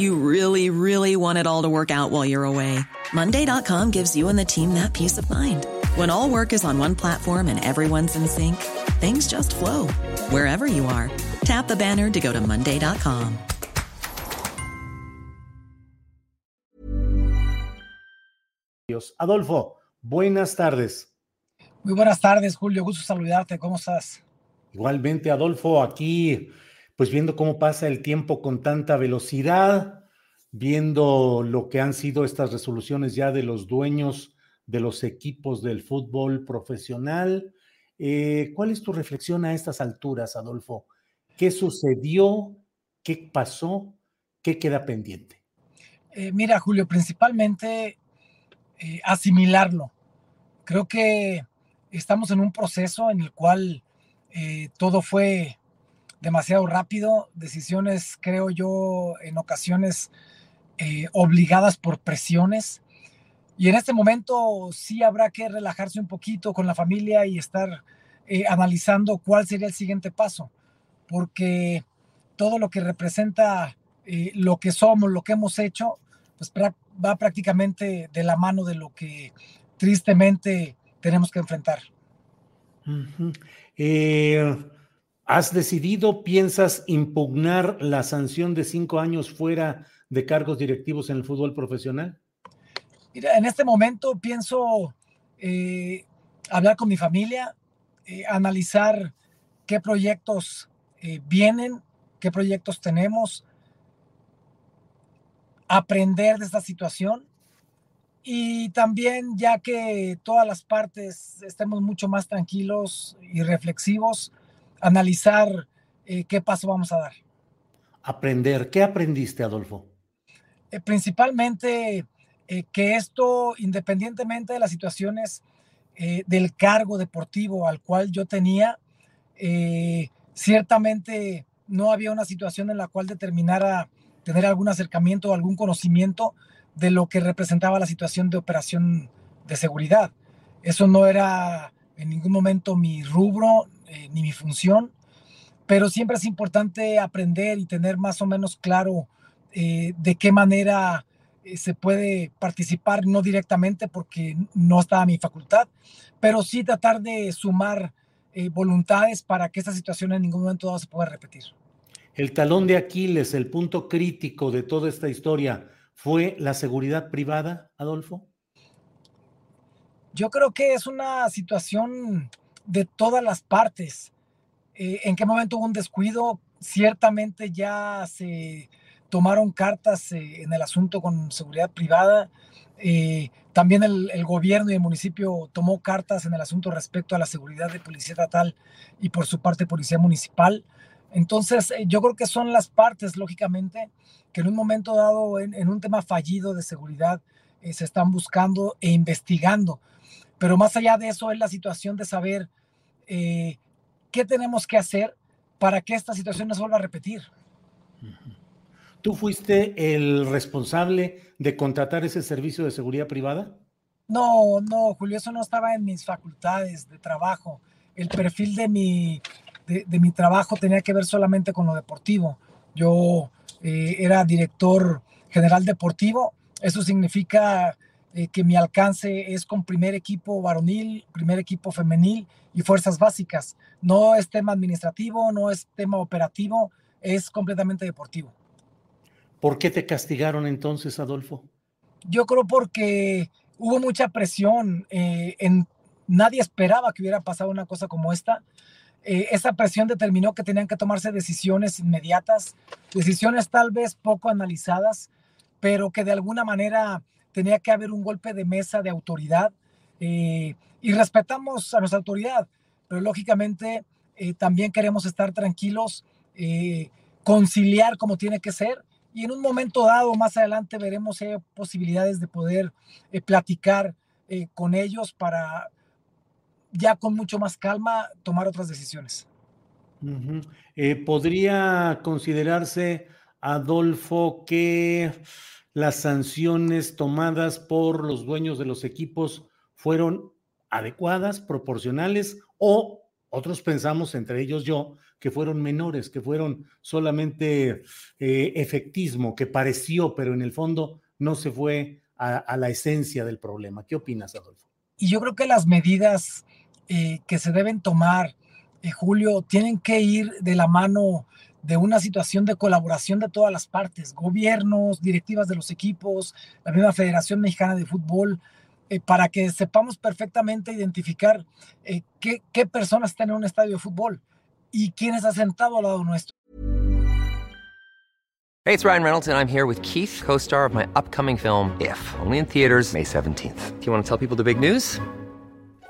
You really, really want it all to work out while you're away. Monday.com gives you and the team that peace of mind. When all work is on one platform and everyone's in sync, things just flow wherever you are. Tap the banner to go to Monday.com. Adolfo, buenas tardes. Muy buenas tardes, Julio. Gusto saludarte. ¿Cómo estás? Igualmente, Adolfo, aquí pues viendo cómo pasa el tiempo con tanta velocidad, viendo lo que han sido estas resoluciones ya de los dueños de los equipos del fútbol profesional. Eh, ¿Cuál es tu reflexión a estas alturas, Adolfo? ¿Qué sucedió? ¿Qué pasó? ¿Qué queda pendiente? Eh, mira, Julio, principalmente eh, asimilarlo. Creo que estamos en un proceso en el cual todo fue demasiado rápido, decisiones, creo yo, en ocasiones obligadas por presiones. Y en este momento sí habrá que relajarse un poquito con la familia y estar analizando cuál sería el siguiente paso, porque todo lo que representa lo que somos, lo que hemos hecho, pues va prácticamente de la mano de lo que tristemente tenemos que enfrentar. eh, ¿Has decidido, piensas impugnar la sanción de cinco años fuera de cargos directivos en el fútbol profesional? En este momento pienso eh, hablar con mi familia, eh, analizar qué proyectos eh, vienen, qué proyectos tenemos, aprender de esta situación y también ya que todas las partes estemos mucho más tranquilos y reflexivos, analizar eh, qué paso vamos a dar. Aprender, ¿qué aprendiste, Adolfo? Eh, principalmente eh, que esto, independientemente de las situaciones eh, del cargo deportivo al cual yo tenía, eh, ciertamente no había una situación en la cual determinara tener algún acercamiento o algún conocimiento de lo que representaba la situación de operación de seguridad. Eso no era en ningún momento mi rubro eh, ni mi función, pero siempre es importante aprender y tener más o menos claro eh, de qué manera eh, se puede participar, no directamente porque no está a mi facultad, pero sí tratar de sumar voluntades para que esta situación en ningún momento se pueda repetir. El talón de Aquiles, el punto crítico de toda esta historia, ¿fue la seguridad privada, Adolfo? Yo creo que es una situación de todas las partes. Eh, ¿En qué momento hubo un descuido? Ciertamente ya se tomaron cartas eh, en el asunto con seguridad privada. Eh, también el, gobierno y el municipio tomó cartas en el asunto respecto a la seguridad de policía estatal y por su parte policía municipal. Entonces, eh, yo creo que son las partes, lógicamente, que en un momento dado, en, un tema fallido de seguridad, se están buscando e investigando. Pero más allá de eso es la situación de saber eh, qué tenemos que hacer para que esta situación no se vuelva a repetir. ¿Tú fuiste el responsable de contratar ese servicio de seguridad privada? No, no, Julio, eso no estaba en mis facultades de trabajo. El perfil de mi, de, de mi trabajo tenía que ver solamente con lo deportivo. Yo eh, era director general deportivo. Eso significa eh, que mi alcance es con primer equipo varonil, primer equipo femenil y fuerzas básicas. No es tema administrativo, no es tema operativo, es completamente deportivo. ¿Por qué te castigaron entonces, Adolfo? Yo creo porque hubo mucha presión, eh, en, nadie esperaba que hubiera pasado una cosa como esta. Eh, esa presión determinó que tenían que tomarse decisiones inmediatas, decisiones tal vez poco analizadas, pero que de alguna manera tenía que haber un golpe de mesa de autoridad eh, y respetamos a nuestra autoridad, pero lógicamente eh, también queremos estar tranquilos, conciliar como tiene que ser y en un momento dado, más adelante, veremos si hay posibilidades de poder platicar con ellos para ya con mucho más calma tomar otras decisiones. Eh, ¿Podría considerarse, Adolfo, que las sanciones tomadas por los dueños de los equipos fueron adecuadas, proporcionales o otros pensamos, entre ellos yo, que fueron menores, que fueron solamente eh, efectismo, que pareció, pero en el fondo no se fue a la esencia del problema. ¿Qué opinas, Adolfo? Y yo creo que las medidas eh, que se deben tomar, eh, Julio, tienen que ir de la mano de una situación de colaboración de todas las partes, gobiernos, directivas de los equipos, la misma Federación Mexicana de Fútbol, eh, para que sepamos perfectamente identificar qué, qué personas están en un estadio de fútbol y quiénes han sentado al lado nuestro. Hey, it's Ryan Reynolds and I'm here with Keith, co-star of my upcoming film If, only in theaters May 17th. Do you want to tell people the big news?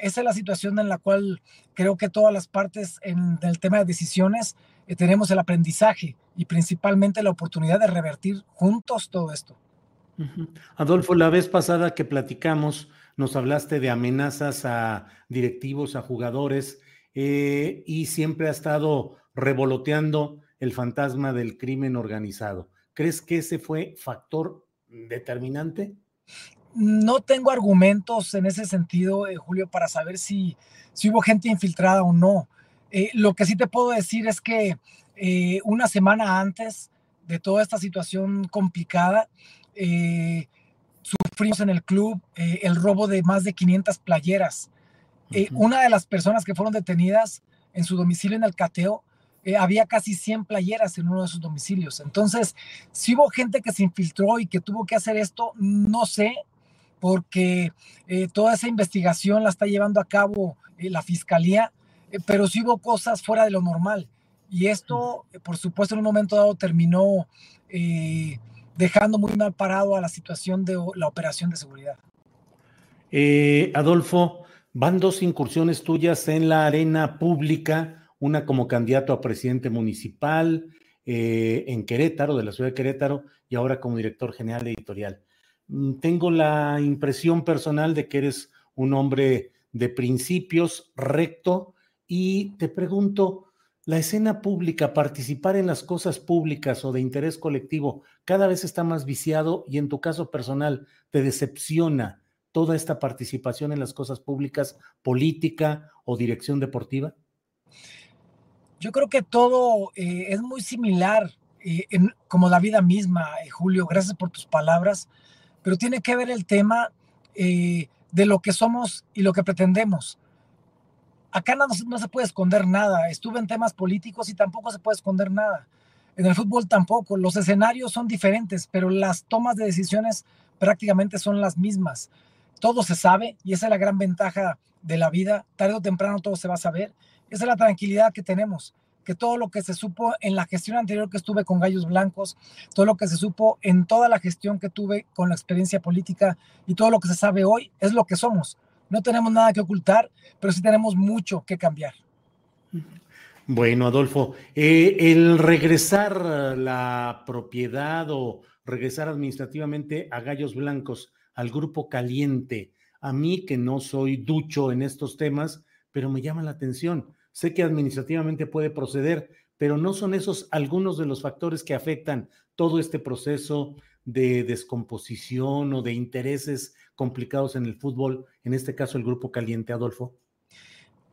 Esa es la situación en la cual creo que todas las partes en el tema de decisiones eh, tenemos el aprendizaje y principalmente la oportunidad de revertir juntos todo esto. Adolfo, la vez pasada que platicamos, nos hablaste de amenazas a directivos, a jugadores, eh, y siempre ha estado revoloteando el fantasma del crimen organizado. ¿Crees que ese fue factor determinante? No tengo argumentos en ese sentido, eh, Julio, para saber si, si, hubo gente infiltrada o no. Eh, lo que sí te puedo decir es que una semana antes de toda esta situación complicada, eh, sufrimos en el club eh, el robo de más de 500 playeras. Eh, una de las personas que fueron detenidas en su domicilio en el cateo, había casi 100 playeras en uno de sus domicilios. Entonces, si hubo gente que se infiltró y que tuvo que hacer esto, no sé, porque toda esa investigación la está llevando a cabo la fiscalía, pero sí hubo cosas fuera de lo normal. Y esto, por supuesto, en un momento dado terminó dejando muy mal parado a la situación de la operación de seguridad. Eh, Adolfo, van dos incursiones tuyas en la arena pública, una como candidato a presidente municipal eh, en Querétaro, de la ciudad de Querétaro, y ahora como director general editorial. Mm, tengo la impresión personal de que eres un hombre de principios, recto, y te pregunto, la escena pública, participar en las cosas públicas o de interés colectivo, cada vez está más viciado y en tu caso personal, ¿te decepciona toda esta participación en las cosas públicas, política o dirección deportiva? Yo creo que todo eh, es muy similar, eh, como la vida misma, eh, Julio, gracias por tus palabras, pero tiene que ver el tema de lo que somos y lo que pretendemos acá no, no, se puede esconder nada. Estuve en temas políticos y tampoco se puede esconder nada. En el fútbol tampoco. Los escenarios son diferentes, pero las tomas de decisiones prácticamente son las mismas. Todo se sabe y esa es la gran ventaja de la vida. Tarde o temprano todo se va a saber. Esa es la tranquilidad que tenemos, que todo lo que se supo en la gestión anterior que estuve con Gallos Blancos, todo lo que se supo en toda la gestión que tuve con la experiencia política y todo lo que se sabe hoy es lo que somos no tenemos nada que ocultar, pero sí tenemos mucho que cambiar. Bueno, Adolfo, eh, el regresar la propiedad o regresar administrativamente a Gallos Blancos, al grupo caliente, a mí que no soy ducho en estos temas, pero me llama la atención. Sé que administrativamente puede proceder, pero no son esos algunos de los factores que afectan todo este proceso de descomposición o de intereses complicados en el fútbol, en este caso el grupo caliente, Adolfo.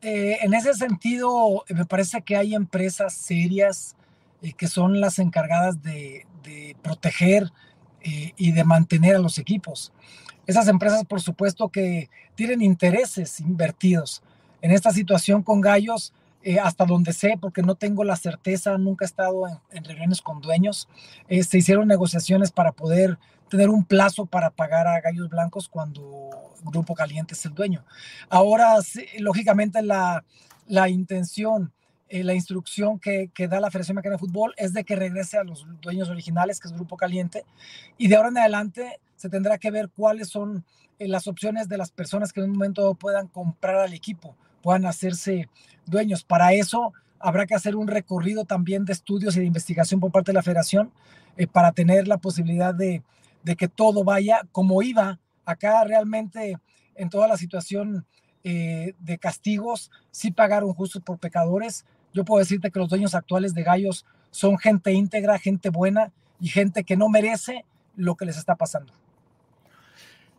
Eh, en ese sentido, me parece que hay empresas serias eh, que son las encargadas de, proteger eh, y de mantener a los equipos. Esas empresas, por supuesto, que tienen intereses invertidos. En esta situación con Gallos, hasta donde sé, porque no tengo la certeza, nunca he estado en, reuniones con dueños, se hicieron negociaciones para poder tener un plazo para pagar a Gallos Blancos cuando Grupo Caliente es el dueño. Ahora, lógicamente, la, la intención, eh, la instrucción que, que, da la Federación Mexicana de Fútbol es de que regrese a los dueños originales, que es Grupo Caliente, y de ahora en adelante se tendrá que ver cuáles son eh, las opciones de las personas que en un momento puedan comprar al equipo, puedan hacerse dueños. Para eso habrá que hacer un recorrido también de estudios y de investigación por parte de la federación eh, para tener la posibilidad de, de que todo vaya como iba acá realmente en toda la situación de castigos, sí pagaron justos por pecadores. Yo puedo decirte que los dueños actuales de Gallos son gente íntegra, gente buena y gente que no merece lo que les está pasando.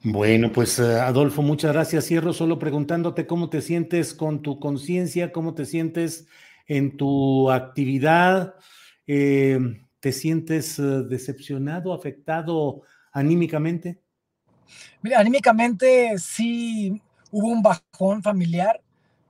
Bueno, pues eh, Adolfo, muchas gracias. Cierro solo preguntándote cómo te sientes con tu conciencia, cómo te sientes en tu actividad. Eh, ¿Te sientes decepcionado, afectado anímicamente? Mira, anímicamente sí hubo un bajón familiar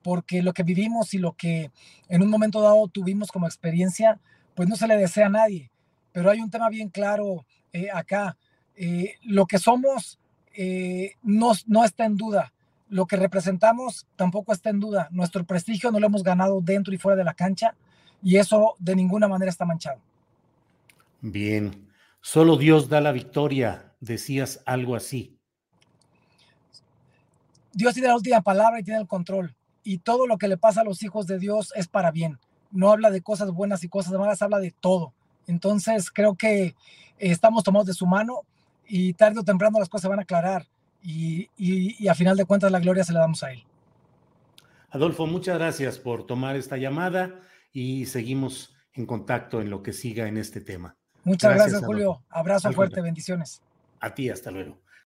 porque lo que vivimos y lo que en un momento dado tuvimos como experiencia, pues no se le desea a nadie. Pero hay un tema bien claro eh, acá. Eh, lo que somos eh, no, no está en duda. Lo que representamos tampoco está en duda. Nuestro prestigio no lo hemos ganado dentro y fuera de la cancha y eso de ninguna manera está manchado. Bien. Solo Dios da la victoria, decías algo así. Dios tiene la última palabra y tiene el control. Y todo lo que le pasa a los hijos de Dios es para bien. No habla de cosas buenas y cosas malas, habla de todo. Entonces creo que estamos tomados de su mano y tarde o temprano las cosas van a aclarar. Y, y a final de cuentas la gloria se la damos a Él. Adolfo, muchas gracias por tomar esta llamada y seguimos en contacto en lo que siga en este tema. Muchas gracias, Julio. Abrazo fuerte, bendiciones. A ti, hasta luego.